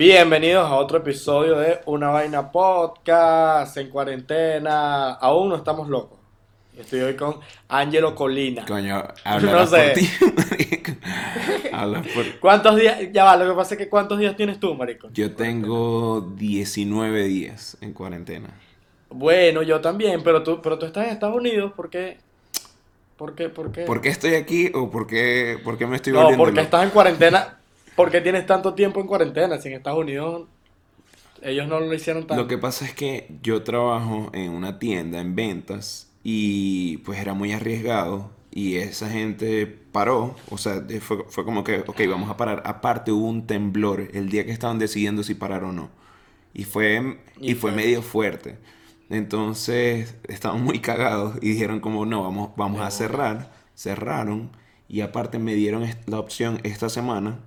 Bienvenidos a otro episodio de Una Vaina Podcast en cuarentena. Aún no estamos locos. Estoy hoy con Angelo Colina. Coño, habla No sé. por ti, por... ¿Cuántos días? Ya va, lo que pasa es que ¿cuántos días tienes tú, marico? Yo tengo 19 días en cuarentena. Bueno, yo también, pero tú, pero tú estás en Estados Unidos, ¿por qué? ¿Por qué? ¿Por qué? ¿Por qué estoy aquí o por qué, por qué me estoy no, volviendo porque loco? estás en cuarentena. ¿Por qué tienes tanto tiempo en cuarentena? Si en Estados Unidos ellos no lo hicieron tanto. Lo que pasa es que yo trabajo en una tienda en ventas y pues era muy arriesgado y esa gente paró, o sea, fue, fue como que, ok, vamos a parar. Aparte hubo un temblor el día que estaban decidiendo si parar o no. Y fue, y Y fue fue- medio fuerte. Entonces estaban muy cagados y dijeron como, no, vamos, vamos a cerrar. Cerraron y aparte me dieron la opción esta semana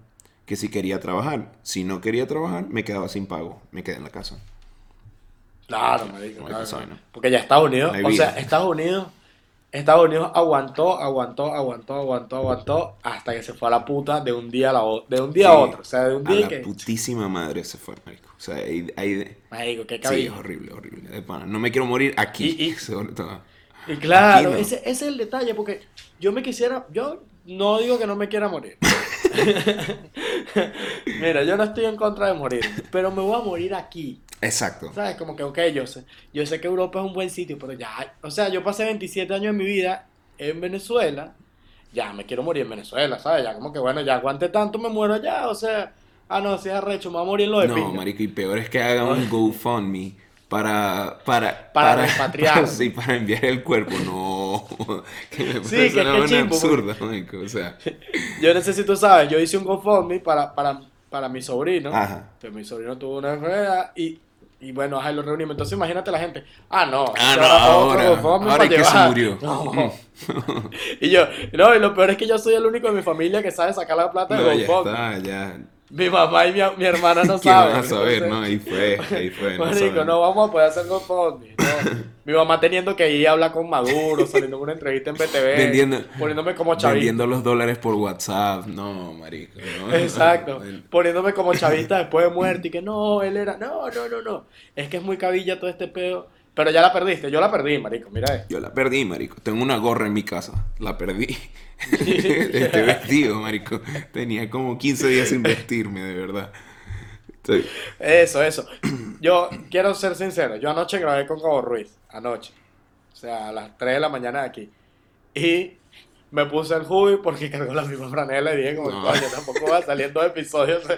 que si quería trabajar. Si no quería trabajar, me quedaba sin pago. Me quedé en la casa. Claro, marico, No claro. ¿no? Porque ya Estados Unidos, No o sea. Estados Unidos, Estados Unidos aguantó, aguantó, aguantó, aguantó, aguantó, hasta que se fue a la puta de un día a la de un día a Sí, otro, o sea, de un A día la que, putísima madre se fue, marico. O sea, ahí, ahí- marico, qué sí, cabilla. es horrible, horrible. de pana. No me quiero morir aquí, Y- y- sobre todo. Y claro, Aquí no. ese, ese es el detalle, porque yo me quisiera, yo no digo que no me quiera morir. Mira, yo no estoy en contra de morir, pero me voy a morir aquí. Exacto. ¿Sabes? Como que, ok, yo sé, yo sé que Europa es un buen sitio, pero ya, o sea, yo pasé 27 años de mi vida en Venezuela, ya me quiero morir en Venezuela, ¿sabes? Ya como que, bueno, ya aguante tanto, me muero allá, o sea, ah, no, si es arrecho, me voy a morir en lo de No, pinga. marico, y peor es que hagan un GoFundMe para, para, Para repatriar. sí, para enviar el cuerpo. No. que me Sí, que- una que absurda. O sea, Yo no sé si tú sabes, yo hice un GoFundMe para, para, para mi sobrino, ajá. que mi sobrino tuvo una enfermedad y... Y bueno, ajá, lo reunimos. Entonces imagínate la gente. Ah, no. Ah, no, ahora. Ahora para es que se murió. No. y yo, no, y lo peor es que yo soy el único de mi familia que sabe sacar la plata No, de ya GoFundMe. está, ya. Mi mamá y mi, mi hermana no ¿Qué van saben. a saber, entonces, no? Ahí fue, ahí fue. no Marico, saben. no vamos a poder hacer GoFundMe. No. Mi mamá teniendo que ir a hablar con Maduro, saliendo en una entrevista en BTV, Vendiendo- poniéndome como chavista. Vendiendo los dólares por WhatsApp. No, marico. no. Exacto, poniéndome como chavista después de muerte y que no, él era, no, no, no, no. Es que es muy cabilla todo este pedo. Pero ya la perdiste, yo la perdí, marico, mira esto. Yo la perdí, marico. Tengo una gorra en mi casa. La perdí. Estoy vestido, marico. Tenía como 15 días sin vestirme, de verdad. Eso, eso. Yo quiero ser sincero, yo anoche grabé con Cabo Ruiz, anoche. O sea, a las 3 de la mañana de aquí. Y me puse el jugo porque cargó la misma franela y dije como, No. coño, tampoco va a salir dos episodios.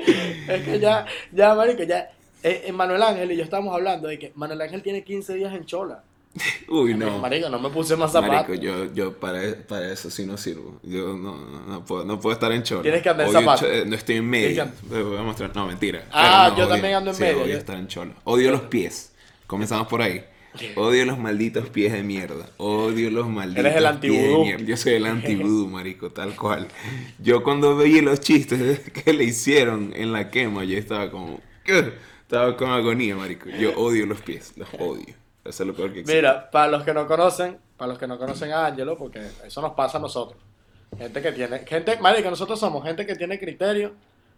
Es que ya, ya, marico, ya. Eh, eh, Manuel Ángel y yo estábamos hablando de que Manuel Ángel tiene 15 días en Chola. Uy, no. Marico, no me puse más zapatos. Marico, yo, yo para, para eso sí no sirvo. Yo no, no, no puedo, no puedo estar en chorro. Tienes que andar en zapatos. eh, No estoy en medio. Te voy a mostrar. No, mentira. Ah, no, yo odio- también ando en sí, medio. Odio Yo- estar en cholo. Odio los pies. Comenzamos por ahí. Odio los malditos pies de mierda. Odio los malditos Eres el pies de mierda. Yo soy el anti-vudú, marico, tal cual. Yo cuando veía los chistes que le hicieron en la quema, yo estaba como... "Ugh". Estaba con agonía, marico. Yo odio los pies. Los odio. Eso es lo peor que existe. Mira, para los que no conocen, para los que no conocen a Angelo, porque eso nos pasa a nosotros. Gente que tiene, gente, marico, nosotros somos gente que tiene criterio,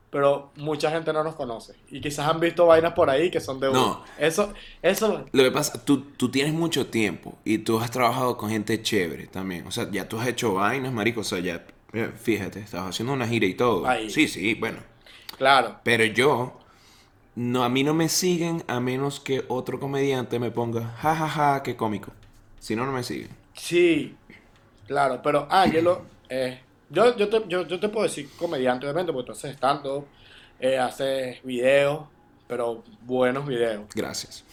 pero mucha gente no nos conoce. Y quizás han visto vainas por ahí que son de uno. No. Eso, eso, Lo que pasa, tú, tú tienes mucho tiempo y tú has trabajado con gente chévere también. O sea, ya tú has hecho vainas, marico. O sea, ya, eh, fíjate, estabas haciendo una gira y todo. Ahí. Sí, sí, bueno. claro. Pero yo, no, a mí no me siguen a menos que otro comediante me ponga, jajaja, ja, ja, qué cómico. Si no, no me siguen. Sí, claro, pero Angelo, eh, yo, yo, te, yo, yo te puedo decir comediante, obviamente, porque tú haces stand-up, eh, haces videos, pero buenos videos. Gracias.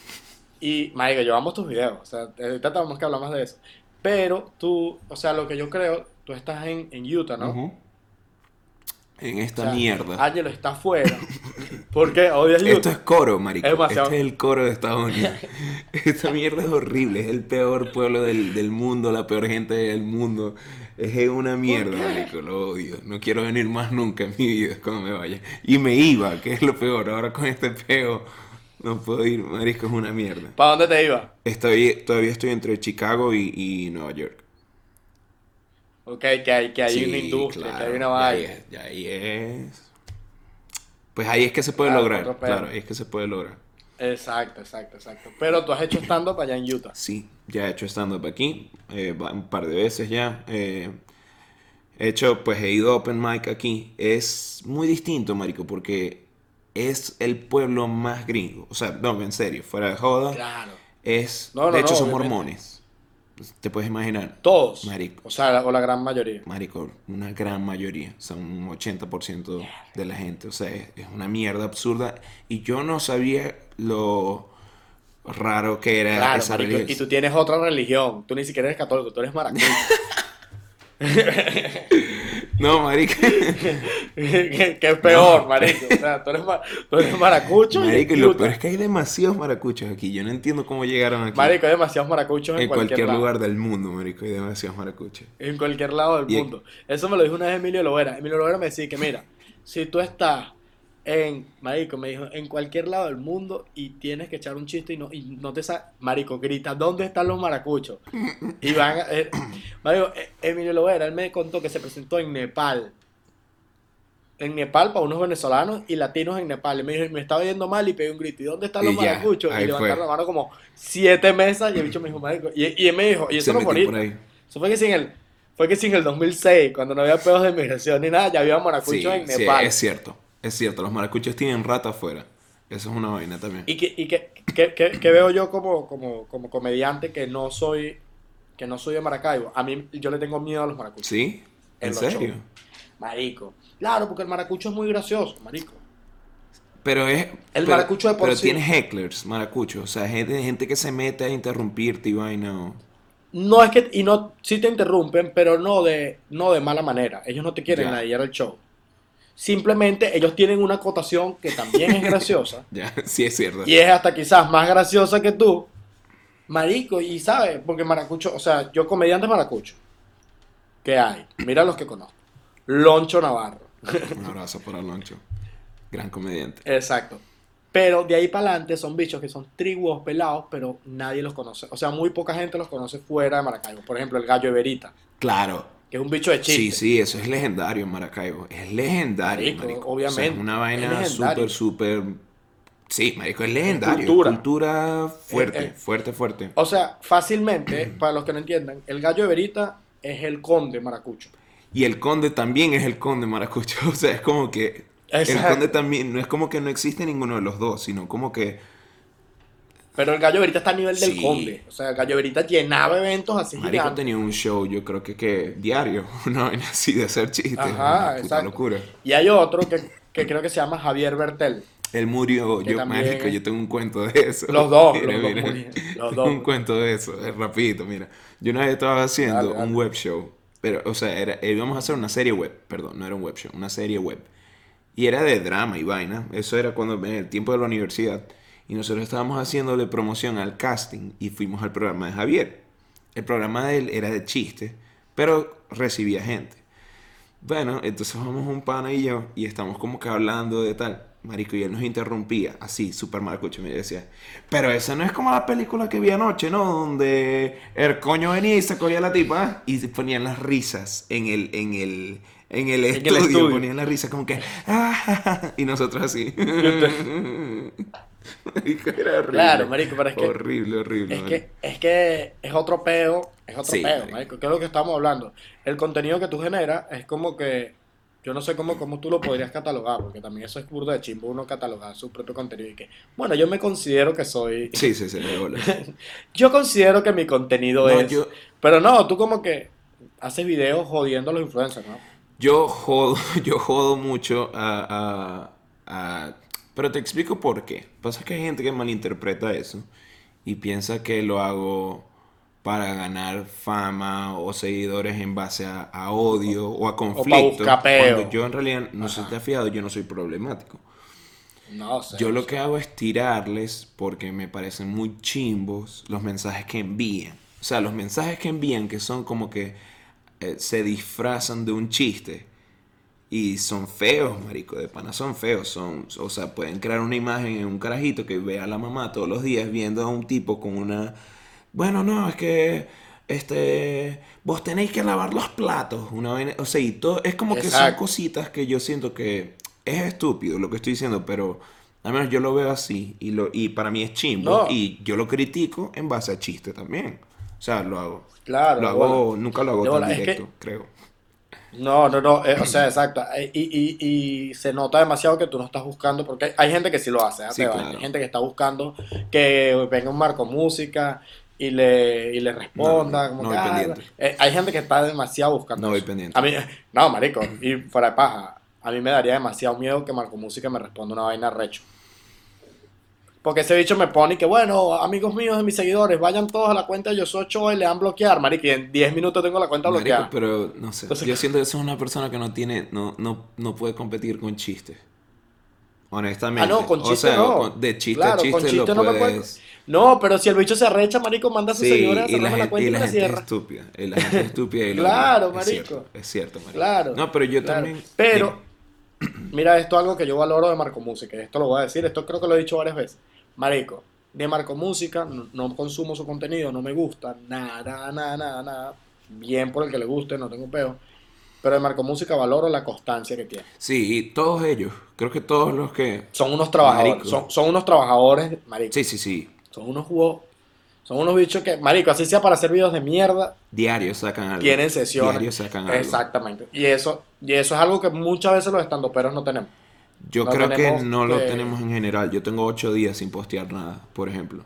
Y, marico, yo amo tus videos, o sea, ahorita tenemos que hablar más de eso. Pero tú, o sea, lo que yo creo, tú estás en, en Utah, ¿no? Ujú. En esta O sea, mierda. Angelo está afuera. Porque Utah. Esto es coro, marico. Es demasiado- Este es el coro de Estados Unidos. Esta mierda es horrible. Es el peor pueblo del, del mundo, la peor gente del mundo. Es una mierda, marico. Lo odio. No quiero venir más nunca en mi vida cuando me vaya. Y me iba, que es lo peor. Ahora con este peo no puedo ir, marico. Es una mierda. ¿Para dónde te iba? Estoy, todavía estoy entre Chicago y, y Nueva York. Ok, que hay, que hay Sí, una industria, que hay una vaina. ahí es- Ya ahí es. Pues ahí es que se puede Claro, lograr, claro, ahí es que se puede lograr. Exacto, exacto, exacto. Pero tú has hecho stand-up allá en Utah. Sí, ya he hecho stand-up aquí, eh, un par de veces ya. eh, he hecho, pues he ido a Open Mic aquí. Es muy distinto, marico, porque es el pueblo más gringo. O sea, no, en serio, fuera de joda. Claro. Es, No, no, de hecho, no, son obviamente. mormones. Te puedes imaginar. Todos. Marico. O sea, la- o la gran mayoría. Marico, una gran mayoría, son un 80% de la gente, o sea, es, es una mierda absurda. Y yo no sabía lo raro que era Claro, esa marico, religión. y tú tienes otra religión. Tú ni siquiera eres católico, tú eres maracucho. No, marico. que, que es peor, marico. O sea, tú eres, tú eres maracucho. Marico, y lo peor es que hay demasiados maracuchos aquí. Yo no entiendo cómo llegaron aquí. Marico, hay demasiados maracuchos en, en cualquier, lugar del mundo, marico, hay demasiados maracuchos. En cualquier lado del Y- mundo. Eso me lo dijo una vez Emilio Lovera. Emilio Lovera me decía que, mira, si tú estás en, marico, me dijo, en cualquier lado del mundo y tienes que echar un chiste y no, y no te sa marico, grita, ¿dónde están los maracuchos? Y van, a- eh, marico, eh, Emilio Lovera, él me contó que se presentó en Nepal. En Nepal para unos venezolanos y latinos en Nepal. Y me dijo, me estaba yendo mal y pegué un grito. ¿Y dónde están los Y maracuchos? y levantaron fue. la mano como siete mesas y el bicho me dijo, marico. Y, y él me dijo, y eso no ahí. Eso fue que sin el, fue que sin el 2006, cuando no había pedos de inmigración ni nada, ya había maracuchos Sí, en sí, Nepal. es cierto. Es cierto, los maracuchos tienen rata afuera. Eso es una vaina también. y que, y que, que- que- veo yo como, como, como comediante que no soy que no soy de Maracaibo. A mí yo le tengo miedo a los maracuchos. ¿Sí? En ¿En los serio? shows. Marico. Claro, porque el maracucho es muy gracioso, marico. Pero es. El pero- maracucho de por Pero sí. tienes hecklers, maracuchos. O sea, gente, gente que se mete a interrumpirte y vaina. No es que, y no, sí te interrumpen, pero no de, no de mala manera. Ellos no te quieren ladillar el show. Simplemente ellos tienen una acotación que también es graciosa. Ya, sí es cierto. Y es hasta quizás más graciosa que tú. Marico, y sabes, porque maracucho, o sea, yo comediante maracucho. ¿Qué hay? Mira los que conozco. Loncho Navarro. Un abrazo para Aloncho. Gran comediante. Exacto. Pero de ahí para adelante son bichos que son triguos pelados, pero nadie los conoce. O sea, muy poca gente los conoce fuera de Maracaibo. Por ejemplo, el gallo Everita, Claro. Que es un bicho de chiste. Sí, sí, eso es legendario en Maracaibo. Es legendario, Marico, marico. obviamente. O sea, es una vaina súper, súper. Sí, marico, es legendario. cultura. Cultura fuerte, fuerte, fuerte. O sea, fácilmente, para los que no entiendan, el gallo Everita es el conde maracucho. Y el conde también es el conde maracucho. O sea, es como que. El Exacto. conde también. No es como que no existe ninguno de los dos, sino como que. Pero el gallo Everita está a nivel del Sí. conde. O sea, el gallo Everita llenaba eventos así Marico gigantes. tenía un show, yo creo que, que diario. Una vaina así de hacer chistes. Ajá, una puta locura. Y hay otro que, que creo que se llama Javier Bertel. Él murió, yo, también marico, yo tengo un cuento de eso. Los dos, Mira, los dos mira. Tengo un cuento de eso, es rapidito, mira. Yo una vez estaba haciendo Dale, dale. un web show, pero, o sea, era, íbamos a hacer una serie web, perdón, no era un web show, una serie web. Y era de drama y vaina, eso era cuando, en el tiempo de la universidad. Y nosotros estábamos haciéndole promoción al casting y fuimos al programa de Javier. El programa de él era de chiste, pero recibía gente. Bueno, entonces vamos un pana y yo y estamos como que hablando de tal. Marico, y él nos interrumpía, así, súper maracucho, me decía. Pero esa no es como la película que vi anoche, ¿no? Donde el coño venía y se cogía la tipa ¿ah? y ponían las risas en el, en el, en el, el estudio, estudio. Ponían las risas como que, "Ah", y nosotros así. Marico, era horrible. Claro, marico, pero es que- Horrible, horrible. Es marico. que, es que es otro peo, es otro Sí, peo, marico. ¿Qué es lo que estamos hablando? El contenido que tú generas es como que, yo no sé cómo, cómo tú lo podrías catalogar, porque también eso es burdo de chimbo uno catalogar su propio contenido y que, bueno, yo me considero que soy, Sí, sí, sí, de bola. yo considero que mi contenido No, es, yo- pero no, tú como que haces videos jodiendo a los influencers, ¿no? Yo jodo, yo jodo mucho a, a- a- Pero te explico por qué. Pasa que hay gente que malinterpreta eso y piensa que lo hago para ganar fama o seguidores en base a, a odio o a conflicto. Cuando yo en realidad, no sé si Ajá. te has fijado, yo no soy problemático. No sé. Yo lo que hago es tirarles porque me parecen muy chimbos los mensajes que envían. O sea, los mensajes que envían que son como que eh, se disfrazan de un chiste y son feos, marico, de pana son feos, son, o sea, pueden crear una imagen en un carajito que ve a la mamá todos los días viendo a un tipo con una, bueno, no, es que este vos tenéis que lavar los platos, una vaina, o sea, y todo es como que son cositas que yo siento que es estúpido lo que estoy diciendo, pero al menos yo lo veo así y, lo, y para mí es chimbo No. y yo lo critico en base a chiste también. O sea, lo hago. Claro, Lo hago, nunca lo hago De tan que- directo, creo. No, no, no, eh, o sea, exacto. eh, Y, y, y se nota demasiado que tú no estás buscando, porque hay, hay gente que sí lo hace, ¿eh? Sí, Te va, claro. hay gente que está buscando que venga un marco música y le, y le responda. No, como no que, voy ah, pendiente. eh, hay gente que está demasiado buscando. No voy eso. pendiente. A mí, no, marico, y fuera de paja, a mí me daría demasiado miedo que Marco Música me responda una vaina recho. Porque ese bicho me pone y que, bueno, amigos míos de mis seguidores, vayan todos a la cuenta de Yo Soy Ochoa y le dan bloquear, marico, y en 10 minutos tengo la cuenta Marico, bloqueada. pero no sé. Entonces- yo siento que eso es una persona que no tiene, no, no, no puede competir con chistes. Honestamente. Ah, no, con O chiste sea, no. con- de chiste Claro, a chiste con chiste lo no me puedes... puede- No, pero si el bicho se arrecha, marico, manda a sus Sí, seguidores a y la la gente, cuenta y y la gente es cierra. estúpida. Y la gente es estúpida y lo Claro, es marico. Cierto, es cierto, marico. Claro. No, pero yo claro. también... Pero, mira, esto es algo que yo valoro de Marco Música. Esto lo voy a decir, esto creo que lo he dicho varias veces. Marico, de Marco Música, no, no consumo su contenido, no me gusta, nada, nada, nada, nada. Bien por el que le guste, no tengo peo. Pero de Marco Música valoro la constancia que tiene. Sí, y todos ellos. Creo que todos los que... Son unos trabajadores, son unos trabajadores, marico. Sí, sí, sí. Son unos jugos, son unos bichos que, marico, así sea para hacer videos de mierda, Diarios sacan algo. tienen sesiones. Diarios sacan algo. Exactamente. Y eso, y eso es algo que muchas veces los estandoperos no tenemos. Yo No creo que no lo tenemos en general. Yo tengo ocho días sin postear nada, por ejemplo.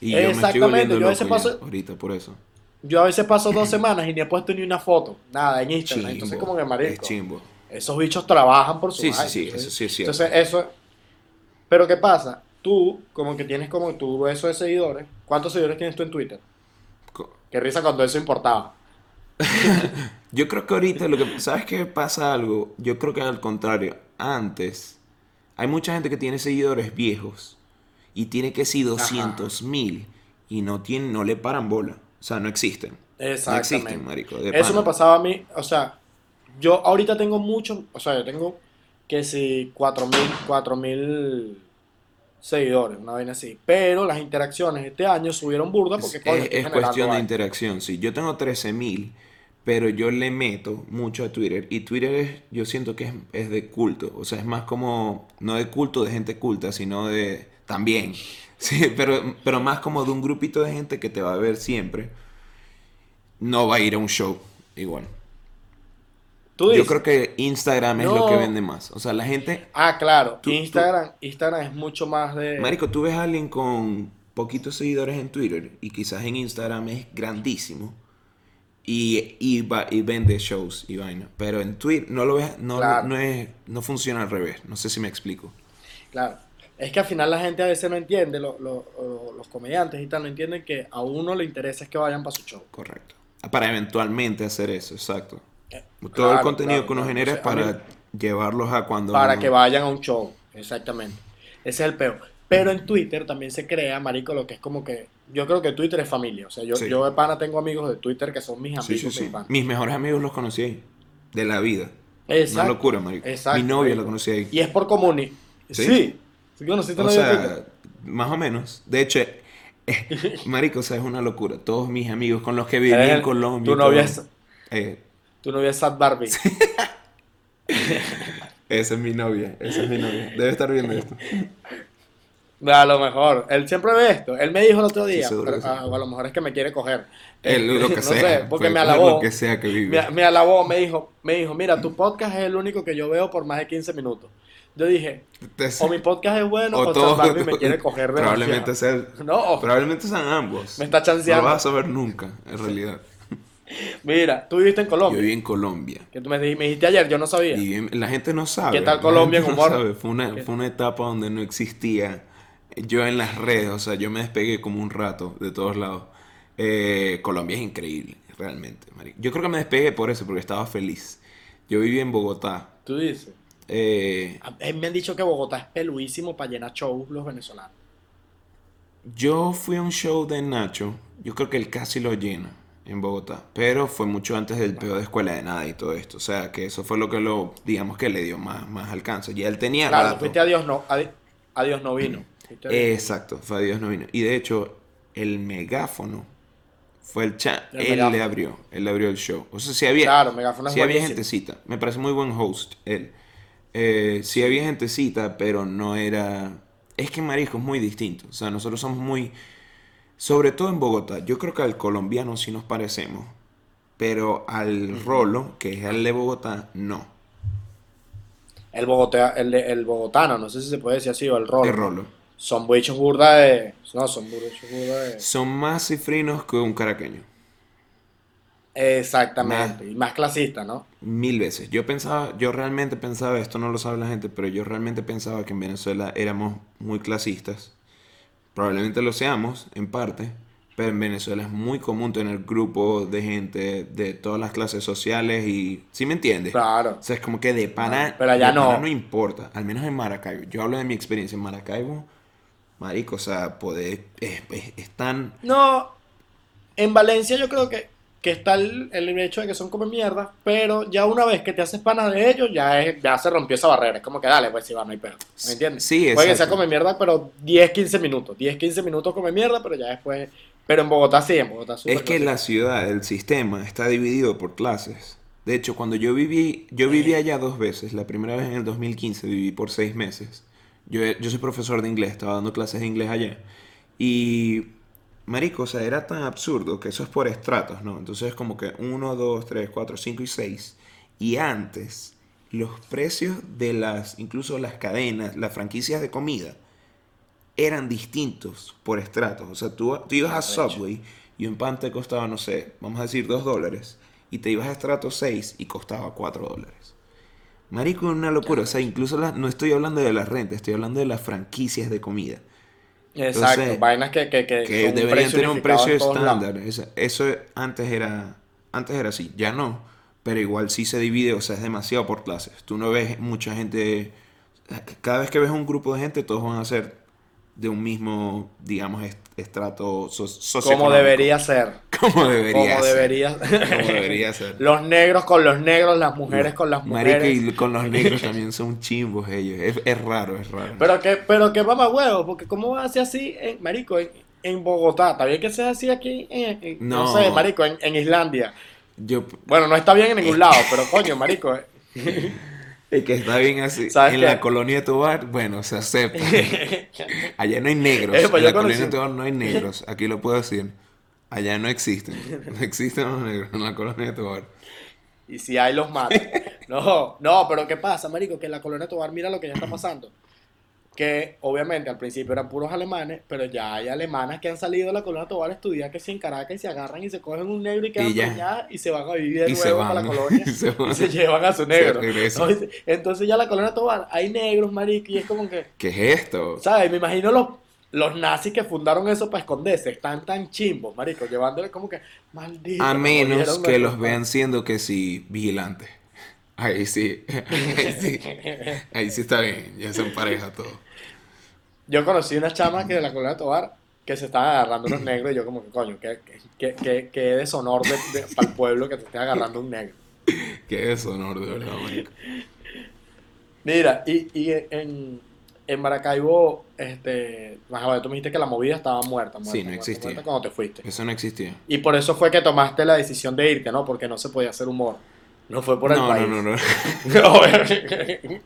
Y yo me estoy Exactamente, yo a veces paso- ahorita por eso. Yo a veces paso dos semanas y ni he puesto ni una foto, nada, en Instagram. Chimbo. Entonces, como que Es marico, chimbo. esos bichos trabajan por su Sí, sí, sí, eso sí es cierto. Entonces, eso. Pero, ¿qué pasa? Tú, como que tienes como tu grueso de seguidores. ¿Cuántos seguidores tienes tú en Twitter? Co- Qué risa cuando eso importaba. Yo creo que ahorita lo que... ¿Sabes qué pasa algo? Yo creo que al contrario. Antes, hay mucha gente que tiene seguidores viejos y tiene que ser 200 mil y no, tienen, no le paran bola. O sea, no existen. No Exactamente. existen, marico. de Eso pana. me pasaba a mí, o sea, yo ahorita tengo mucho, o sea, yo tengo que si 4000 4000 seguidores, una vaina así, pero las interacciones este año subieron burda porque Es, es- es cuestión de interacción, sí. Yo tengo 13.000, pero yo le meto mucho a Twitter. Y Twitter es, yo siento que es, es de culto. O sea, es más como, no de culto de gente culta, sino de, también. Sí, pero, pero más como de un grupito de gente que te va a ver siempre. No va a ir a un show igual. ¿Tú Yo creo que Instagram es lo que vende más. O sea, la gente... Ah, claro, Tú- tú- Instagram, Instagram es mucho más de... Marico, tú ves a alguien con poquitos seguidores en Twitter y quizás en Instagram es grandísimo y, y, va- y vende shows y vaina. Pero en Twitter no lo ves, no, Claro. no, es, no funciona al revés. No sé si me explico. Claro. Es que al final la gente a veces no entiende, lo- lo- lo- los comediantes y tal, no entienden que a uno le interesa es que vayan para su show. Correcto. Para eventualmente hacer eso, exacto. Todo el contenido claro, que uno genera O es sea, a mí- para llevarlos a cuando... para uno- que vayan a un show, exactamente. Ese es el peor. Pero en Twitter también se crea, marico, lo que es como que... Yo creo que Twitter es familia. O sea, yo, Sí. yo de pana tengo amigos de Twitter que son mis amigos. sí, sí. mis. Mis mejores amigos los conocí ahí. De la vida. Exacto. Una locura, marico. Exacto, Mi novia marico. la conocí ahí. Y es por comuni. ¿Sí? Sí. ¿Sí conociste O sea, Twitter? más o menos. De hecho, eh, marico, o sea, es una locura. Todos mis amigos con los que viví en Colombia. Tu novia es, eh, tu novia es Sad Barbie. esa es mi novia, esa es mi novia. Debe estar viendo esto. A lo mejor. Él siempre ve esto. Él me dijo el otro día. pero, sí. ah, o a lo mejor es que me quiere coger. Él, lo que no sea. sé, porque puede me alabó. Lo que sea que vive. Me, me alabó, me dijo, me dijo, mira, tu podcast es el único que yo veo por más de 15 minutos. Yo dije, o mi podcast es bueno o, o todo- Barbie me quiere coger de Probablemente sea. No, Probablemente sean ambos. Me está chanceando. No lo vas a saber nunca, en realidad. Mira, tú viviste en Yo Colombia. viví en Colombia. Que tú me, di- me dijiste ayer, yo no sabía. Y bien- la gente no sabe. ¿Qué tal Colombia en no sabe. Fue una, fue una etapa donde no existía yo en las redes, o sea, yo me despegué como un rato de todos lados. Eh, Colombia es increíble, realmente. marico. Yo creo que me despegué por eso, porque estaba feliz. Yo viví en Bogotá. Tú dices. Eh, mí me han dicho que Bogotá es peluísimo para llenar shows los venezolanos. yo fui a un show de Nacho, yo creo que él casi lo llena en Bogotá, pero fue mucho antes del peor de escuela de nada y todo esto. O sea, que eso fue lo que lo, digamos que le dio más, más alcance. Ya él tenía Claro, rato. fuiste a Dios no, a, a Dios no vino. Exacto, fue a Dios no vino. Y de hecho, el megáfono fue el chat. Él megáfono. le abrió, él le abrió el show. O sea, si había, Claro, Megáfono sí había gentecita. Me parece muy buen host él. Eh, sí había gentecita, pero no era... Es que Marisco es muy distinto. O sea, nosotros somos muy... Sobre todo en Bogotá. Yo creo que al colombiano sí nos parecemos. Pero al rolo, que es el de Bogotá, no. El, Bogotá, el, el bogotano, no sé si se puede decir así, o el rolo. El rolo. Son bichos burda de... No, son bichos burda de... Son más cifrinos que un caraqueño. Exactamente. Y más clasista, ¿no? Mil veces. Yo pensaba, yo realmente pensaba, esto no lo sabe la gente, pero yo realmente pensaba que en Venezuela éramos muy clasistas. Probablemente lo seamos, en parte, pero en Venezuela es muy común tener grupos de gente de todas las clases sociales y... ¿Sí me entiendes? Claro. O sea, es como que de pana, No, pero allá no. no importa, al menos en Maracaibo. Yo hablo de mi experiencia en Maracaibo, marico, o sea, poder, es, es- es tan... No, en Valencia yo creo que, que está el, el hecho de que son como mierda, pero ya una vez que te haces pana de ellos, ya, es, ya se rompió esa barrera. Es como que dale, pues si va, no hay pedo. ¿Me entiendes? Sí, Puede que sea exacto. come mierda, pero 10, 15 minutos. 10, 15 minutos come mierda, pero ya después. Pero en Bogotá sí, en Bogotá súper Es que la clasista. ciudad, el sistema, está dividido por clases. De hecho, cuando yo viví, yo viví allá dos veces. La primera vez en el 2015 viví por seis meses. Yo, yo soy profesor de inglés, estaba dando clases de inglés allá. Y, marico, o sea, era tan absurdo que eso es por estratos, ¿no? Entonces es como que 1, 2, 3, 4, 5 y 6. Y antes, los precios de las, incluso las cadenas, las franquicias de comida, eran distintos por estratos. O sea, tú, tú ibas a. Subway y un pan te costaba, no sé, vamos a decir 2 dólares. Y te ibas a estrato 6 y costaba 4 dólares. Marico, es una locura. O sea, incluso la- no estoy hablando de la renta, estoy hablando de las franquicias de comida. Exacto, entonces, vainas que, que, que, deberían tener un precio estándar. Eso, eso antes era, antes era así, ya no. Pero igual sí se divide, o sea, es demasiado por clases. Tú no ves mucha gente. Cada vez que ves un grupo de gente, todos van a ser de un mismo, digamos, estrato so- Como debería ser. Como debería Como ser. debería Como debería ser. Los negros con los negros, las mujeres con las Marica, mujeres. y con los negros también son chimbos ellos. Es, es raro, es raro. Pero que, pero que mamá huevo, porque cómo va a ser así, en, marico, en, en Bogotá, está bien que sea así aquí, en, en- no. No. sé, marico, en, en Islandia. Yo, Bueno, no está bien en ningún lado, pero coño, marico. El que está bien así. ¿Sabes En qué? la colonia de Tobar, bueno, se acepta. Allá no hay negros. Eh, en la colonia de Tobar no hay negros. Aquí lo puedo decir. Allá no existen. No existen los negros en la colonia de Tobar. Y si hay los matan. No, no, pero ¿qué pasa, marico? Que en la colonia Tobar, mira lo que ya está pasando. Que obviamente al principio eran puros alemanes, pero ya hay alemanas que han salido de la colonia Tobar a estudiar que si en Caracas y se agarran y se cogen un negro y quedan Y ya. y se van a vivir de se nuevo van. para la colonia Y se y se llevan a su negro. ¿no? Entonces ya la colonia Tobar hay negros, marico, y es como que, ¿Qué es esto? ¿sabes? Me imagino los, los nazis que fundaron eso para esconderse, están tan chimbos, marico, llevándole como que, maldito. A nos menos que los vean siendo que sí, vigilantes. Ahí sí. Ahí sí. Ahí sí está bien. Ya son pareja todo. Yo conocí unas chamas que de la colonia Tobar que se estaban agarrando unos negros y yo como que, coño, qué, qué, qué, qué deshonor de, de- para el pueblo que te esté agarrando un negro. Qué deshonor, de verdad, marico. Mira, y, y en, en Maracaibo, este, más tú me dijiste que la movida estaba muerta, muerta, Sí, no muerta, existía. muerta cuando te fuiste. Eso no existía. Y por eso fue que tomaste la decisión de irte, ¿no? Porque no se podía hacer humor. No fue por el no, país. no, no, no.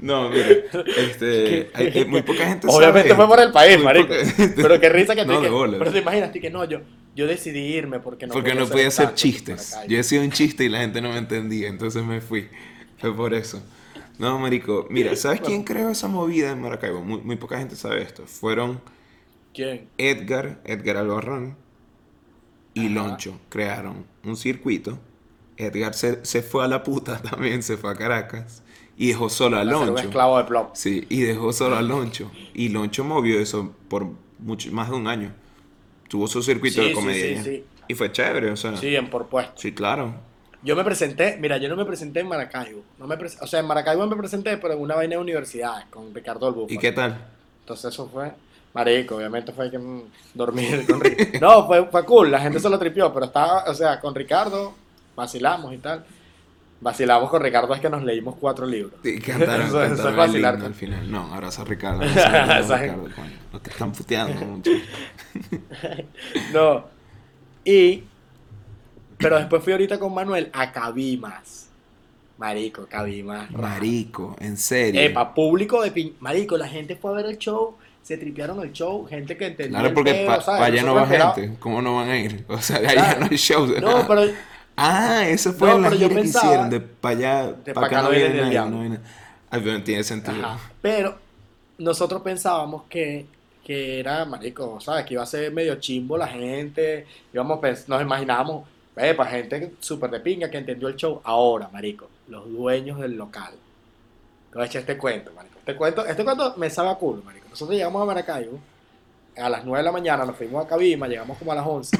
No, mira, este, hay, hay muy poca gente sabe Obviamente fue por el país, Muy marico. Pero qué risa que No, te bolas. Pero te imaginas que no, yo, yo decidí irme porque no Porque no hacer podía hacer chistes. Yo decía un chiste y la gente no me entendía, entonces me fui. Fue por eso. No, marico, mira, ¿sabes quién creó esa movida en Maracaibo? Muy, muy poca gente sabe esto. Fueron ¿Quién? Edgar, Edgar Albarrán y Ajá. Loncho. Crearon un circuito. Edgar se, se fue a la puta también, se fue a Caracas y dejó solo a ser un Loncho. esclavo de plop. Sí, y dejó solo a Loncho. Y Loncho movió eso por mucho, más de un año. Tuvo su circuito Sí, de comedia. sí, sí. Y fue chévere, o sea. Sí, en por puesto. Sí, claro. Yo me presenté, mira, yo no me presenté en Maracaibo. No me o sea, en Maracaibo me presenté, pero en una vaina de universidades con Ricardo Búfalo. ¿Y qué tal? Entonces eso fue, marico, obviamente fue que mm, dormir con Ricardo. No, fue, fue cool, la gente se lo tripió, pero estaba, o sea, con Ricardo vacilamos y tal. Vacilamos con Ricardo es que nos leímos cuatro libros. Sí, cantaron, Eso- eso es vacilar con- al final. No, abraza a Ricardo. abraza a Ricardo, coño. Los que están puteando mucho. No. Y. Pero después fui ahorita con Manuel a Cabimas. Marico, Cabima. Marico, en serio. Epa, público de pin... Marico, la gente fue a ver el show, se tripearon el show, gente que entendía Claro, porque para allá no va gente. ¿Cómo no van a ir? O sea, allá Claro. no hay show. No, pero Ah, eso fue No, la gira que hicieron de para allá, de para pa' acá no viene nadie, no viene. Ay, pero no tiene sentido. Ajá. Pero nosotros pensábamos que, que era, marico, ¿sabes? Que iba a ser medio chimbo la gente. Íbamos pens- nos imaginábamos, para gente súper de pinga que entendió el show. Ahora, marico, los dueños del local. Te voy a echar este cuento, marico. Este cuento, este cuento me sabe a culo, marico. Nosotros llegamos a Maracaibo a las 9 de la mañana, nos fuimos a Cabima, llegamos como a las 11.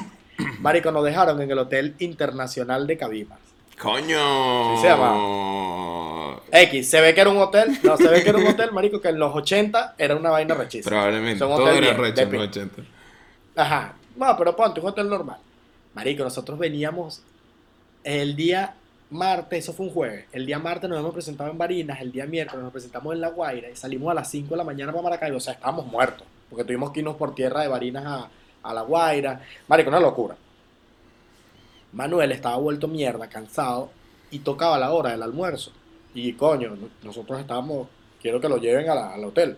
Marico, nos dejaron en el Hotel Internacional de Cabima. ¡Coño! Sí se X, se ve que era un hotel, no, se ve que era un hotel, marico, que en los 80 era una vaina rechísima. Probablemente. Son Todo era recho en los pin- 80. Ajá, no, pero ponte un hotel normal. Marico, nosotros veníamos el día martes, eso fue un jueves, el día martes nos hemos presentado en Barinas, el día miércoles nos presentamos en La Guaira y salimos a las 5 de la mañana para Maracaibo, o sea, estábamos muertos, porque tuvimos que irnos por tierra de Barinas a, a La Guaira. Marico, una locura. Manuel estaba vuelto mierda, cansado, y tocaba la hora del almuerzo. Y coño, no- nosotros estábamos, quiero que lo lleven a la- al hotel.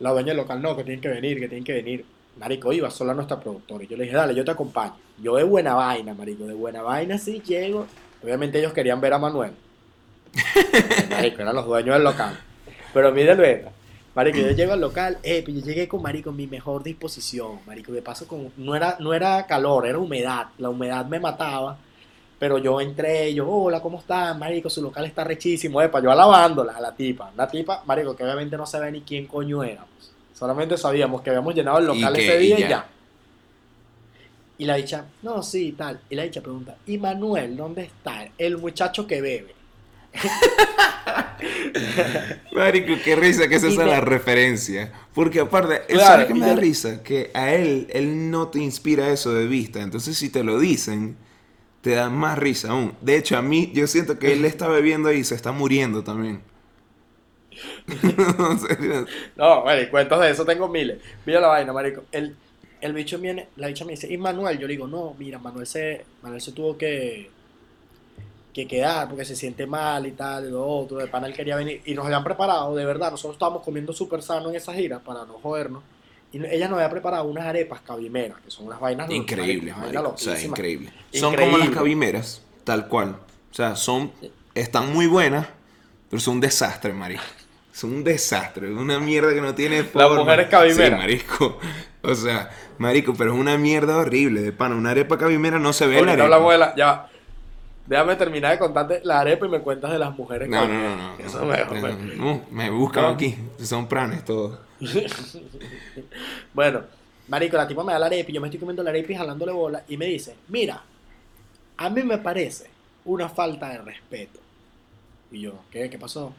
La dueña del local, no, que tienen que venir, que tienen que venir. Marico, iba sola nuestra productora. Y yo le dije, dale, yo te acompaño. Yo de buena vaina, marico, de buena vaina sí llego. Obviamente ellos querían ver a Manuel. marico, eran los dueños del local. Pero míralo esta. Marico, yo llego al local, eh, pues yo llegué con marico en mi mejor disposición, marico, de paso con no era no era calor, era humedad, la humedad me mataba, pero yo entré, yo, hola, ¿cómo están? Marico, su local está rechísimo, epa, yo alabándola a la tipa, la tipa, marico, que obviamente no sabía ni quién coño éramos, solamente sabíamos que habíamos llenado el local ese día y ya. ya. Y la dicha, no, sí, tal. Y la dicha pregunta, ¿y Manuel dónde está? El muchacho que bebe. Marico, qué risa que esa es la referencia. Porque aparte, Claro, ¿sabes qué me da risa? Que a él, él no te inspira eso de vista. Entonces, si te lo dicen, te da más risa aún. De hecho, a mí, yo siento que él está bebiendo y se está muriendo también. No, bueno, y cuentos de eso tengo miles. Mira la vaina, marico. El, el bicho viene, la bicha me dice, ¿y Manuel? Yo le digo, no, mira, Manuel se, Manuel se tuvo que, que quedar porque se siente mal y tal, y lo otro. De pana él quería venir. Y nos habían preparado, de verdad, nosotros estábamos comiendo súper sano en esa gira para no jodernos. Y ella nos había preparado unas arepas cabimeras, que son unas vainas Increíble, marico. O sea, increíble. Son como las cabimeras, tal cual. O sea, son, están muy buenas, pero son un desastre, marico. Son un desastre, una mierda que no tiene forma. mujeres cabimeras. Sí, marico. O sea, marico, pero es una mierda horrible, de pana. Una arepa cabimera no se ve la Ahorita arepa. hablamos de la, ya. Déjame terminar de contarte la arepa y me cuentas de las mujeres. No, no, no, no. Eso me- no, me- no, me buscan No. aquí. Son pranes todos. bueno, marico, la tipa me da la arepa y yo me estoy comiendo la arepa y jalándole bola y me dice, mira, a mí me parece una falta de respeto. Y yo, ¿qué? ¿Qué pasó?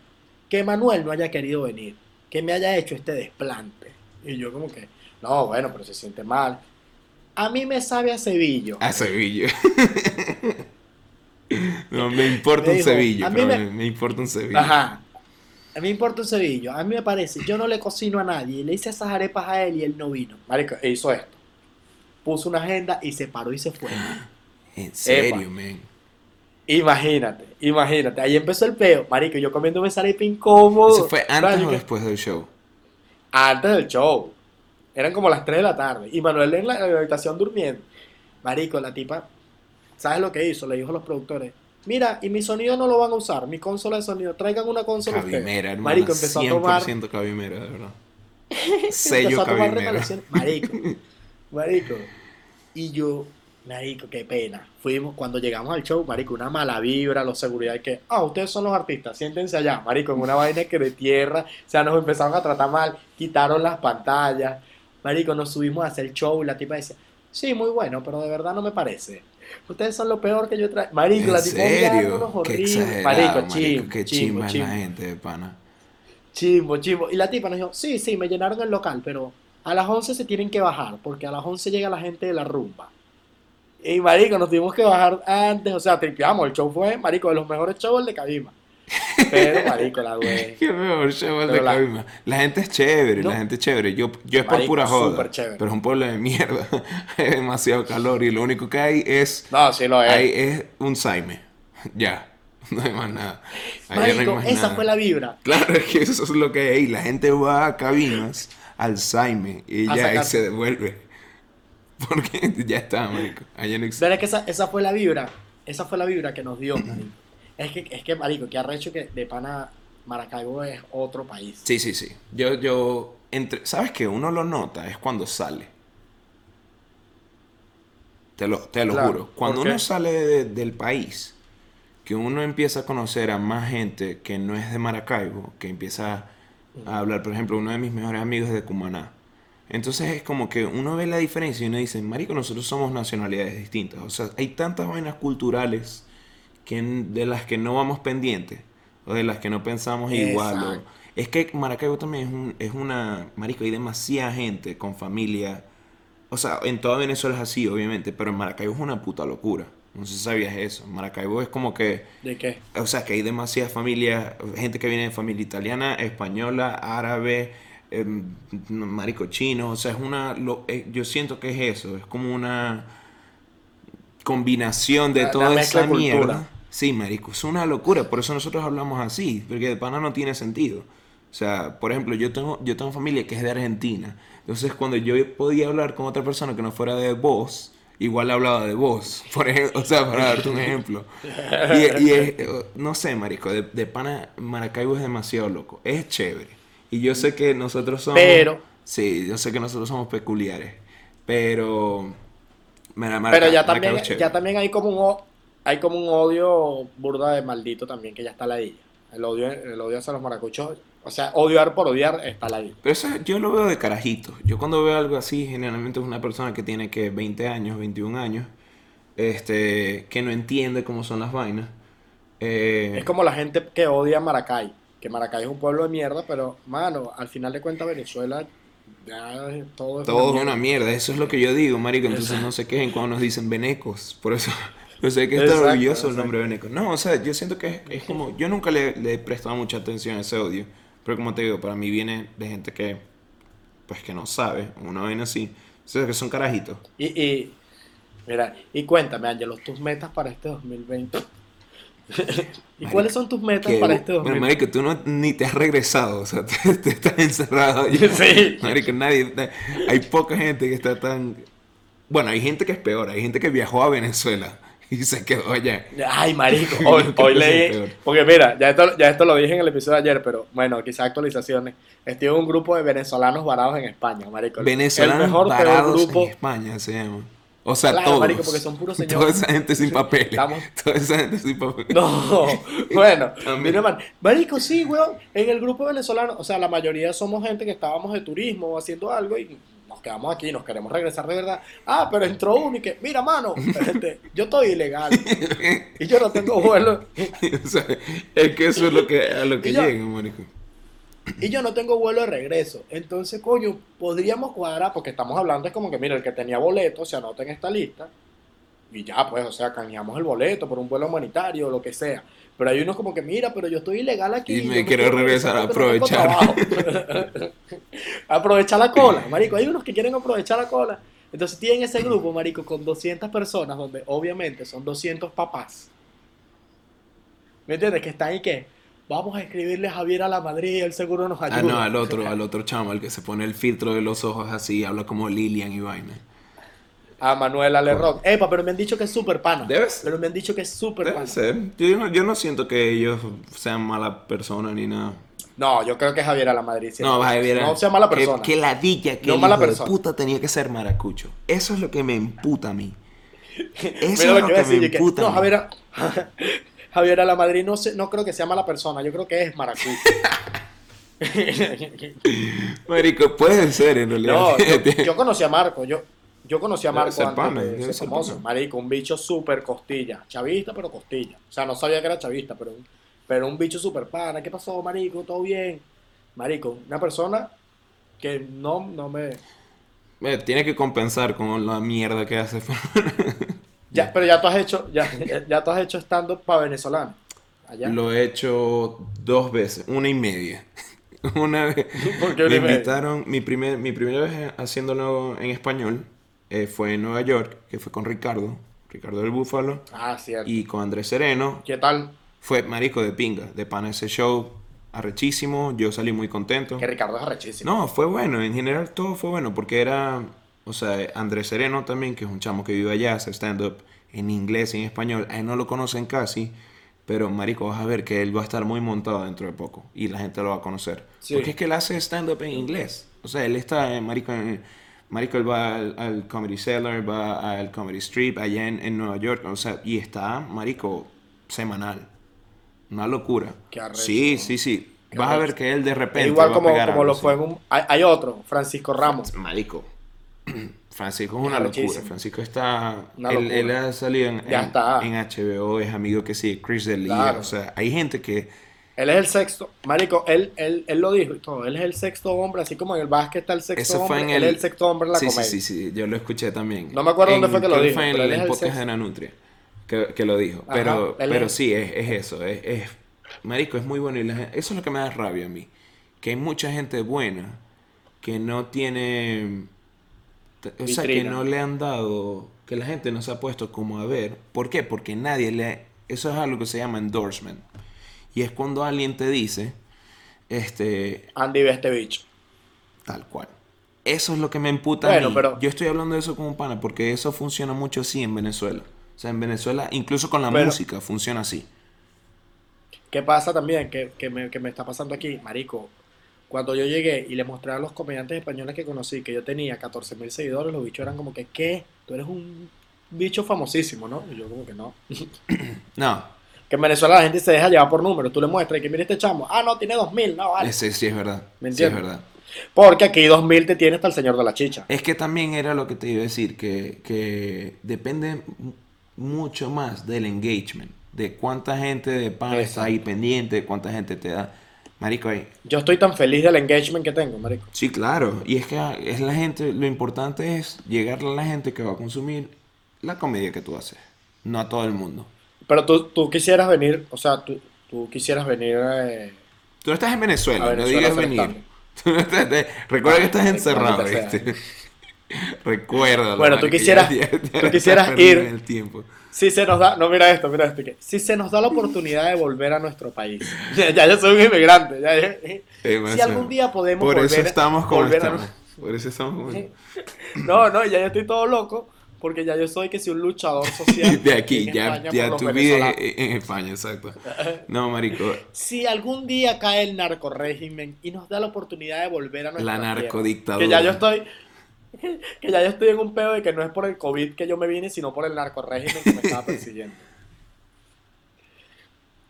Que Manuel no haya querido venir, que me haya hecho este desplante. Y yo como que, no, bueno, pero se siente mal. A mí me sabe a Sevillo. A Sevilla. no, me importa Me un mí pero me- importa un Sevilla. Ajá. A mí me importa un Sevillo. A mí me parece, yo no le cocino a nadie. Le hice esas arepas a él y él no vino. Marico, e hizo esto. Puso una agenda y se paró y se fue. En serio, men. Imagínate, imagínate. Ahí empezó el peo. Marico, yo comiéndome esa arepa incómodo. ¿Eso fue antes Marico, o después del show? Antes del show. Eran como las 3 de la tarde. Y Manuel en la, en la habitación durmiendo. Marico, la tipa, ¿sabes lo que hizo? Le dijo a los productores. Mira, y mi sonido no lo van a usar, mi consola de sonido. Traigan una consola ustedes". Cabimera, hermano. Marico, empezó a tomar 100% cabimera, de verdad. Sello cabimera. Marico, marico. Y yo, marico, qué pena. Fuimos, cuando llegamos al show, marico, una mala vibra, los seguridad que, ah, ustedes son los artistas, siéntense allá, marico, en una vaina que de tierra, o sea, nos empezaron a tratar mal, quitaron las pantallas, marico, nos subimos a hacer el show y la tipa decía, sí, muy bueno, pero de verdad no me parece. Ustedes son lo peor que yo traigo. Marico, ¿En la tipa serio? Qué exagerado, Marico, marico. chimbo, Qué chimbo, chimba es chimbo. la gente de pana. Chimbo, chimbo. Y la tipa nos dijo, sí, sí, me llenaron el local, pero a las 11 se tienen que bajar, porque a las 11 llega la gente de la rumba. Y marico, nos tuvimos que bajar antes, o sea, tripeamos, el show fue, marico, de los mejores shows de Cabima. Pero, marico, la güey. Qué mejor show el de Pero la- Cabima. La gente es chévere, No. la gente es chévere. Yo, yo es por pura joda. Pero es un pueblo de mierda. Hay demasiado calor y lo único que hay es, No, sí lo es. hay es un Saime. Ya. No hay más nada. Allá no hay Marico, más esa nada. fue la vibra. Claro, es que eso es lo que hay ahí. La gente va a cabinas, Alzheimer, y A ya y sacar- se devuelve. Porque ya está, marico. Allá no existe. Pero es que esa, esa fue la vibra. Esa fue la vibra que nos dio, marico. Es que, es que marico, que arrecho que de pana Maracaibo es otro país. Sí, sí, sí. Yo, yo, entre, ¿sabes qué? Uno lo nota es cuando sale. Te lo, te lo Claro, juro. Cuando uno sale de- del país, que uno empieza a conocer a más gente que no es de Maracaibo, que empieza a hablar, por ejemplo, uno de mis mejores amigos es de Cumaná. Entonces es como que uno ve la diferencia y uno dice, marico, nosotros somos nacionalidades distintas. O sea, hay tantas vainas culturales que, de las que no vamos pendientes o de las que no pensamos igual. o- es que Maracaibo también es, un- es una... Marico, hay demasiada gente con familia. O sea, en toda Venezuela es así, obviamente, pero en Maracaibo es una puta locura. No sé si sabías eso. Maracaibo es como que... ¿De qué? O sea, que hay demasiadas familias, gente que viene de familia italiana, española, árabe, em, marico chino. O sea, es una... lo- eh, yo siento que es eso. Es como una combinación de La- toda esa mierda. Sí, marico, es una locura. Por eso nosotros hablamos así, porque de pana no tiene sentido. O sea, por ejemplo, yo tengo, yo tengo familia que es de Argentina. Entonces, cuando yo podía hablar con otra persona que no fuera de vos, igual hablaba de vos. Por ejemplo, o sea, para darte un ejemplo. Y, y es, no sé, marico, de, de pana, Maracaibo es demasiado loco. Es chévere. Y yo sé que nosotros somos... Pero- Sí, yo sé que nosotros somos peculiares. Pero... Pero ya también, ya también hay como un hay como un odio burda de maldito también que ya está la ella. El odio, el odio hacia los maracuchos. O sea, odiar por odiar está la Pero eso yo lo veo de carajito. Yo cuando veo algo así, generalmente es una persona que tiene que 20 años, 21 años, este, que no entiende cómo son las vainas. Eh, Es como la gente que odia Maracay. Que Maracay es un pueblo de mierda, pero, mano, al final de cuentas Venezuela ya todo es todo una una mierda, eso es lo que yo digo, marico. Entonces no se quejen cuando nos dicen venecos. Por eso, yo sé que está Exacto, orgulloso el exacto. nombre veneco. No, o sea, yo siento que es, es como, yo nunca le, le he prestado mucha atención a ese odio. Pero como te digo, para mí viene de gente que, pues que no sabe, una vaina así. O sea, que son carajitos. Y, y, mira, y cuéntame, Ángelo, tus metas para este 2020. ¿Y cuáles son tus metas Que, para este bueno, 2020? marico, tú no, ni te has regresado, o sea, te, te estás encerrado allá. Sí. Marico, nadie, hay poca gente que está tan... Bueno, hay gente que es peor, hay gente que viajó a Venezuela y se quedó allá. Ay, marico, hoy, hoy leí, porque mira, ya esto, ya esto lo dije en el episodio de ayer, pero bueno, quizás actualizaciones. Estoy en un grupo de venezolanos varados en España, marico. Venezolanos el mejor, varados grupo. en España se llama. O sea, Claro, todos. marico, porque son puros señores. Toda esa gente sin papeles. Estamos- Toda esa gente sin papeles. No, bueno, mira, man, marico, sí, weón, en el grupo venezolano, o sea, la mayoría somos gente que estábamos de turismo o haciendo algo y nos quedamos aquí, nos queremos regresar de verdad. Ah, pero entró uno y que, mira, mano, este, yo estoy ilegal y yo no tengo vuelo o sea, es que eso es lo que, a lo que llega, marico. y yo no tengo vuelo de regreso. Entonces, coño, podríamos cuadrar, porque estamos hablando, es como que, mira, el que tenía boleto se anota en esta lista y ya, pues, o sea, canjeamos el boleto por un vuelo humanitario o lo que sea. Pero hay unos como que, mira, pero yo estoy ilegal aquí. Y me quiero regresar a trabajo". aprovechar la cola, marico. Hay unos que quieren aprovechar la cola. Entonces tienen ese grupo, marico, con 200 personas, donde obviamente son 200 papás. ¿Me entiendes? Que están ahí que vamos a escribirle a Javier a la Madrid, el seguro nos ayuda. Ah, no, al otro, al otro chamo, el que se pone el filtro de los ojos así, habla como Lilian y vaina. A Manuela Lerrock. Epa, pero me han dicho que es súper pana. Debe ser. Pero me han dicho que es súper pana. Debe ser. Yo no, yo no siento que ellos sean mala persona ni nada. No, yo creo que es Javier a la Madrid. sí. No, Javier. No sea mala persona. Que, que ladilla, que No el mala hijo de persona. puta tenía que ser maracucho. Eso es lo que me emputa a mí. Eso Mira es lo que me que, emputa. no. Javier, a- Javier a la Madrid no, sé, no creo que sea mala persona, yo creo que es maracucho. Marico, puede ser en realidad. no, yo, yo conocí a Marco, yo, yo conocí a Marco antes de ser famoso. Marico, un bicho súper costilla, chavista pero costilla. O sea, no sabía que era chavista, pero, un- pero un bicho súper pana. ¿Qué pasó, Marico? ¿Todo bien? Marico, una persona que no, no me... Eh, Tiene que compensar con la mierda que hace. Ya, pero ya tú has hecho, ya, ya tú has hecho stand-up para venezolano. Allá. Lo he hecho dos veces, una y media. Una vez ¿Por qué una me invitaron, mi, primer, mi primera vez haciéndolo en español eh, fue en Nueva York, que fue con Ricardo, Ricardo del Búfalo, Ah, cierto. y con Andrés Sereno. ¿Qué tal? Fue marico de pinga, de pana ese show arrechísimo, yo salí muy contento. Que Ricardo es arrechísimo. No, fue bueno, en general todo fue bueno, porque era, o sea, Andrés Sereno también, que es un chamo que vive allá, hace stand-up en inglés y en español, a él no lo conocen casi, pero marico, vas a ver que él va a estar muy montado dentro de poco, y la gente lo va a conocer. Sí. Porque es que él hace stand-up en inglés, o sea, él está, en marico, en- marico, él va al, al Comedy Cellar, va al Comedy Strip, allá en, en Nueva York, o sea, y está, marico, semanal. Una locura. Qué arrecho, Sí, sí, sí. Qué Vas a ver que él de repente Es igual va a como, pegar como algo lo fue en un... Hay, hay otro, Francisco Ramos. Marico. Francisco es una locura. Francisco está. Una Él, locura. él ha salido en, Ya en- está. en HBO, es amigo que sí, Chris D'Elia. Claro. O sea, hay gente que. Él es el sexto. Marico, él, él, él lo dijo y todo. Él es el sexto hombre, así como en el básquet está el sexto Eso hombre. fue en él el. es el sexto hombre en la sí, comedia. sí, sí, sí, yo lo escuché también. No me acuerdo dónde fue que lo dijo, Fue en pero él el es el podcast sexto. de Nanutria que, que lo dijo. Ajá, pero pero es- sí, es, es eso. Es, es- marico, es muy bueno. Y la eso es lo que me da rabia a mí. Que hay mucha gente buena que no tiene. O sea, que no le han dado. Que la gente no se ha puesto como a ver. ¿Por qué? Porque nadie le. Eso es algo que se llama endorsement. Y es cuando alguien te dice. Este. Andy ve este bicho. Tal cual. Eso es lo que me emputa a Bueno, mí. pero- Yo estoy hablando de eso como pana porque eso funciona mucho así en Venezuela. O sea, en Venezuela, incluso con la Pero- música, funciona así. ¿Qué pasa también? Que, que, me, que me está pasando aquí, marico. Cuando yo llegué y le mostré a los comediantes españoles que conocí que yo tenía 14 mil seguidores, los bichos eran como que, ¿qué? Tú eres un bicho famosísimo, ¿no? Y yo como que no. No, Que en Venezuela la gente se deja llevar por números. Tú le muestras y que mire este chamo. Ah, no, tiene 2000, no, vale. ese sí es verdad. ¿Me Sí es entiendes? verdad. Porque aquí 2000 te tiene hasta el señor de la chicha. Es que también era lo que te iba a decir, que, que depende mucho más del engagement, de cuánta gente de pana está ahí pendiente, cuánta gente te da. Marico, ahí. Yo estoy tan feliz del engagement que tengo, marico. Sí, claro. Y es que ah, es la gente, lo importante es llegar a la gente que va a consumir la comedia que tú haces, no a todo el mundo. Pero tú, tú quisieras venir, o sea, tú, tú quisieras venir... eh, Tú no estás en Venezuela, A no digas venir. stand-up. Tú no estás- te- Recuerda que estás encerrado. Recuerda. Bueno, tú quisieras- tú quisieras ir- el tiempo. Si se nos da, no, mira esto, mira esto, que si se nos da la oportunidad de volver a nuestro país, ya, ya yo soy un inmigrante, ya- ya- si algún día podemos Por volver, eso estamos como a-. Por eso estamos como no, no, ya yo estoy todo loco, porque ya yo soy que si un luchador social De aquí, en ya, España ya en España, exacto. No, marico, Si algún día cae el narcorégimen y nos da la oportunidad de volver a nuestra la narcodictadura. que ya yo estoy que ya yo estoy en un pedo de que no es por el COVID que yo me vine, sino por el narcorégimen que me estaba persiguiendo.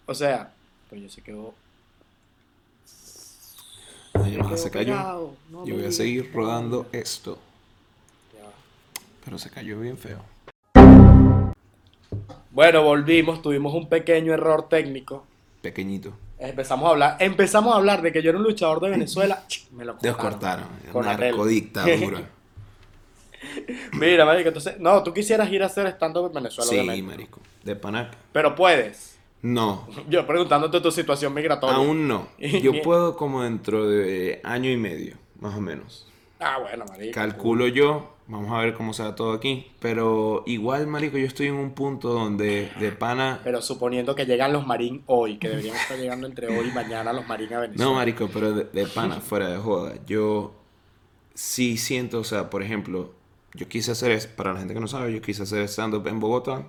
O sea, pues yo se quedó. Se quedó se cayó. no Yo voy a seguir rodando esto. Pero se cayó bien feo. Bueno, volvimos, tuvimos un pequeño error técnico. Pequeñito. Empezamos a hablar, empezamos a hablar de que yo era un luchador de Venezuela. Me lo cortaron. Descortaron. Con. Narcodictadura. Mira, marico, entonces, no, tú quisieras ir a hacer stand-up en Venezuela, sí, obviamente. marico. De Panac. Pero puedes. No. Yo preguntándote tu situación migratoria. Aún no. Yo puedo como dentro de año y medio, más o menos. Ah, bueno, marico. Calculo yo. Vamos a ver cómo se da todo aquí. Pero igual, marico, yo estoy en un punto donde de pana... Pero suponiendo que llegan los marín hoy, que deberían estar llegando entre hoy y mañana los marín a Venezuela. No, marico, pero de, de pana, fuera de joda. Yo sí siento, o sea, por ejemplo, yo quise hacer, es- para la gente que no sabe, yo quise hacer stand-up en Bogotá.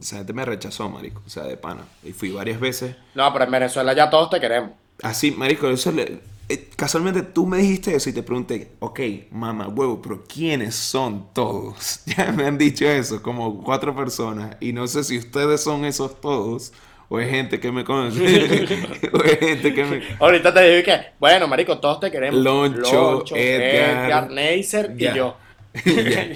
Esa gente me rechazó, marico, o sea, de pana. Y fui varias veces. No, pero en Venezuela ya todos te queremos. Así, marico, eso le- eh, casualmente tú me dijiste eso y te pregunté, ok, mamá, huevo, pero ¿quiénes son todos? Ya me han dicho eso, como cuatro personas, y no sé si ustedes son esos todos, o es gente que me conoce, o es gente que me... Ahorita te digo que, bueno, marico, todos te queremos. Loncho, Edgar, Neisser ya. y yo. Ya.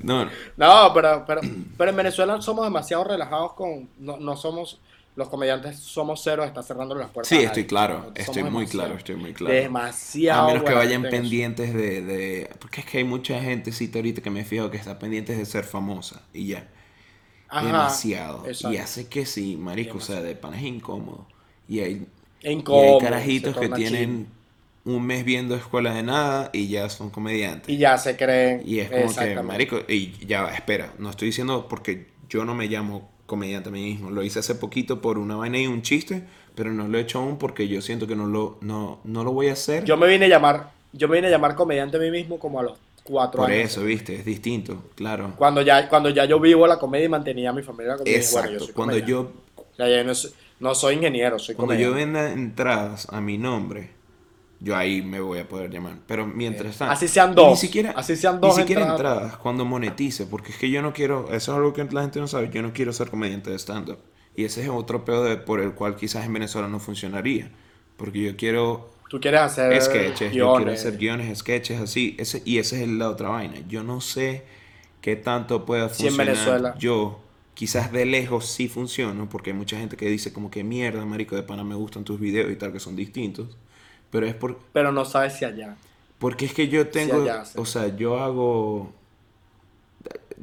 No, No, pero, pero, pero en Venezuela somos demasiado relajados con. No, no somos. Los comediantes somos cero, está cerrando las puertas. sí, estoy claro, estoy muy claro, estoy muy claro. Demasiado. A menos que vayan pendientes de, de... Porque es que hay mucha gente, sí, ahorita que me fijo que está pendientes de ser famosa, y ya. Ajá, demasiado. exacto. Y hace que sí, marico, o sea, de pana es incómodo. Y hay, y incómodo, hay carajitos que tienen un mes viendo escuela de nada y ya son comediantes. Y ya se creen. Y es como que, marico, y ya va, espera, no estoy diciendo porque yo no me llamo comediante a mí mismo. Lo hice hace poquito por una vaina y un chiste, pero no lo he hecho aún porque yo siento que no lo, no, no lo voy a hacer. Yo me vine a llamar, yo me vine a llamar comediante a mí mismo como a los cuatro por años. eso, viste, es distinto, claro. Cuando ya, cuando ya yo vivo la comedia y mantenía a mi familia la comedia. Exacto. Bueno, yo cuando yo O sea, ya no, soy, no soy ingeniero, soy Cuando yo venda entradas a mi nombre, yo ahí me voy a poder llamar. Pero mientras tanto. Así sean dos, Ni siquiera, así sean dos Ni siquiera entradas. entradas. cuando monetice. Porque es que yo no quiero. Eso es algo que la gente no sabe. Yo no quiero ser comediante de stand-up. Y ese es otro pedo de- por el cual quizás en Venezuela no funcionaría. Porque yo quiero Tú quieres hacer sketches, yo quiero hacer guiones, sketches, así. Ese, y esa es la otra vaina. Yo no sé qué tanto pueda Sí, en funcionar. Venezuela. Yo, quizás de lejos sí funciono, porque hay mucha gente que dice como que mierda, marico, de pana me gustan tus videos y tal, que son distintos. Pero es por, Pero no sabes si allá. porque es que yo tengo, allá o sea, yo hago,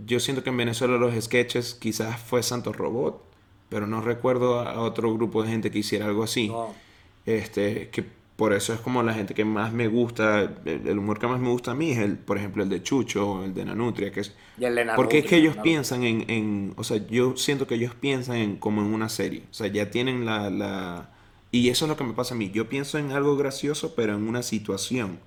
yo siento que en Venezuela los sketches quizás fue Santo Robot, pero no recuerdo a otro grupo de gente que hiciera algo así. No. Este, que por eso es como la gente que más me gusta, el, el humor que más me gusta a mí es el, por ejemplo, el de Chucho o el de Nanutria, que es... Y el de Porque es que ellos piensan en, en, o sea, yo siento que ellos piensan en como en una serie, o sea, ya tienen la, la, y eso es lo que me pasa a mí, yo pienso en algo gracioso, pero en una situación,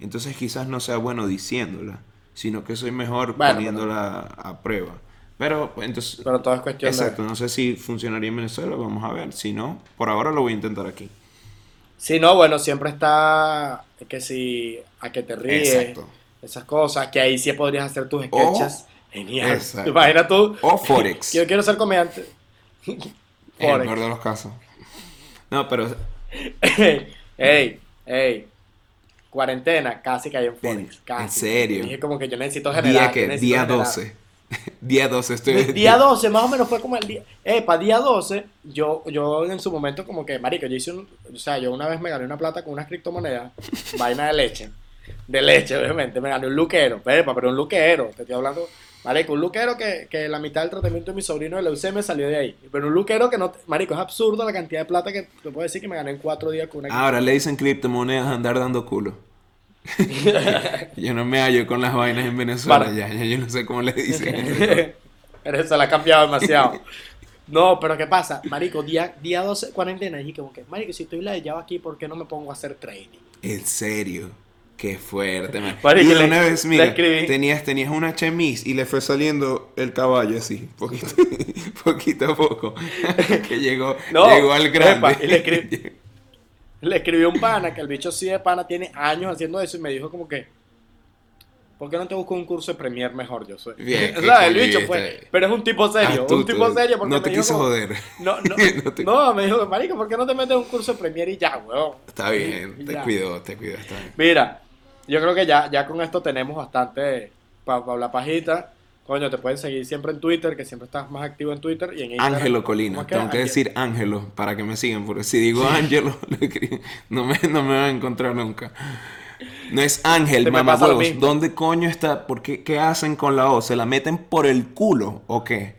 entonces quizás no sea bueno diciéndola, sino que soy mejor Bueno, poniéndola a prueba. Pero, pues, entonces, Pero todo es cuestión exacto, de... no sé si funcionaría en Venezuela, vamos a ver, si no, por ahora lo voy a intentar aquí. Si no, bueno, siempre está que si a que te ríes, Exacto. esas cosas, que ahí sí podrías hacer tus O- sketches. Genial. Exacto. Imagina tú. O Forex. Yo quiero ser comediante. En el Forex. peor de los casos. No, pero ey, ey. Cuarentena, casi en Forex. En- Casi. en serio. Dije como que yo necesito generar. día que, necesito día generar. 12. día 12 estoy. Día 12, más o menos fue como el día. Eh, para día 12, yo, yo en su momento, como que, marico, yo hice un. O sea, yo una vez me gané una plata con unas criptomonedas, vaina de leche. De leche, obviamente. Me gané un luquero, pepa, pero un luquero. Te estoy hablando, marico, un luquero que, que la mitad del tratamiento de mi sobrino de leucemia salió de ahí. Pero un luquero que no. Marico, es absurdo la cantidad de plata que te puedo decir que me gané en cuatro días con una. Ahora le dicen criptomonedas andar dando culo. yo no me hallo con las vainas en Venezuela, Para- ya, ya yo no sé cómo le dicen. Pero eso la ha cambiado demasiado. No, pero ¿qué pasa? Marico, día, día 12, cuarentena, y como que, marico, si estoy ladillado aquí, ¿por qué no me pongo a hacer trading? en serio. Qué fuerte, man. Y le- una vez, mira, tenías, tenías una chemise y le fue saliendo el caballo así, poquito, poquito a poco. que llegó, No, llegó al grande. epa, y le escribí- Le escribí un pana, que el bicho sí de pana tiene años haciendo eso, y me dijo como que, ¿por qué no te busco un curso de Premier mejor? Yo soy. Bien, O sea, el bicho fue, pero es un tipo serio, un tipo serio. Porque No te quiso joder. No, no, No te- no, me dijo, marico, ¿por qué no te metes un curso de Premier y ya, weón? Está bien, te cuidó, te cuidó, está bien. Mira, yo creo que ya, ya con esto tenemos bastante para hablar pajita. Coño, te pueden seguir siempre en Twitter, que siempre estás más activo en Twitter y en Instagram. Ángelo Colina, tengo que Ángel. decir Ángelo para que me sigan, porque si digo Ángelo, no me, no me van a encontrar nunca. No es Ángel, mamá huevos. ¿Dónde coño está? ¿Por qué, qué hacen con la O? ¿Se la meten por el culo o qué?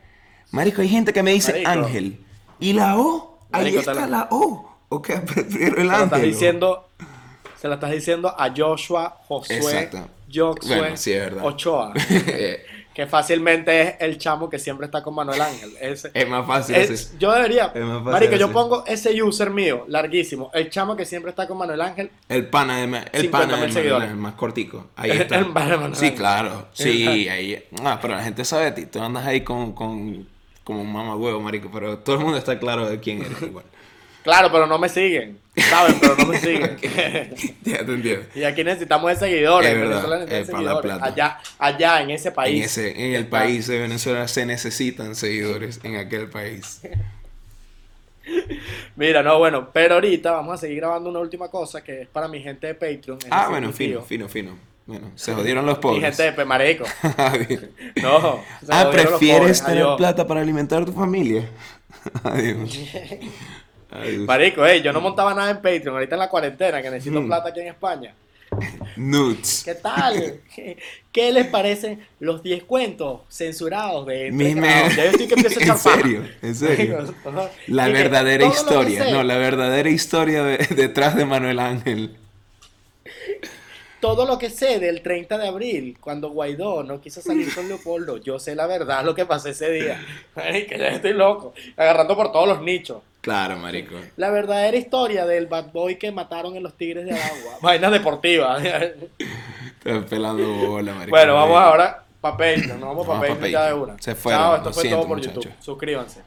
Marico, hay gente que me dice Marico. Ángel. ¿Y la O? Ahí Marico, está la- la O. ¿O qué? Prefiero el lo estás Ángel. diciendo, se lo estás diciendo a Joshua Josué Exacto. Josué Bueno, sí. Ochoa, Eh, que fácilmente es el chamo que siempre está con Manuel Ángel. Es más fácil es- así. yo debería, Es más fácil marico, yo pongo ese user mío, larguísimo, el chamo que siempre está con Manuel Ángel, El pana de, el 50.000 pana de Manuel, seguidores. el más cortico. Ahí El- está. el pana de Manuel. Sí, claro. Sí, ahí. Ah, pero la gente sabe de ti. Tú andas ahí con, con como un mamá huevo, marico. Pero todo el mundo está claro de quién eres igual. Claro, pero no me siguen, saben, pero no me siguen. ya te entiendo. Y aquí necesitamos de seguidores. Es verdad, Venezuela es la seguidores. plata. Allá, allá, en ese país. En, ese, en el país de Venezuela se necesitan seguidores en aquel país. Mira, no, bueno, pero ahorita vamos a seguir grabando una última cosa que es para mi gente de Patreon. Ah, bueno, mi fino, fino, fino. Bueno, se jodieron los Mi pobres. gente de Pemareco. Ah. No. se ah, los ¿prefieres pobres, tener adiós. plata para alimentar a tu familia? Adiós. Marico, ey, yo no montaba nada en Patreon, ahorita en la cuarentena, que necesito Mm. plata aquí en España. Nudes. ¿Qué tal? ¿Qué, qué les parecen los 10 cuentos censurados de Entre Mi me- Grados? Ya yo estoy que empiezo a En serio, en serio. La Y verdadera historia, no, la verdadera historia de- detrás de Manuel Ángel. todo lo que sé del 30 de abril, cuando Guaidó no quiso salir con Leopoldo, yo sé la verdad lo que pasó ese día. Ay, que ya estoy loco, agarrando por todos los nichos. Claro, marico. La verdadera historia del bad boy que mataron en los Tigres de Agua. Vaina deportiva. Estás pelando bola, marico. bueno, vamos ahora para Patreon. Nos vamos para Vamos pa' Patreon ya de una. Se fueron, Chao, esto fue siento, todo por. YouTube. Suscríbanse.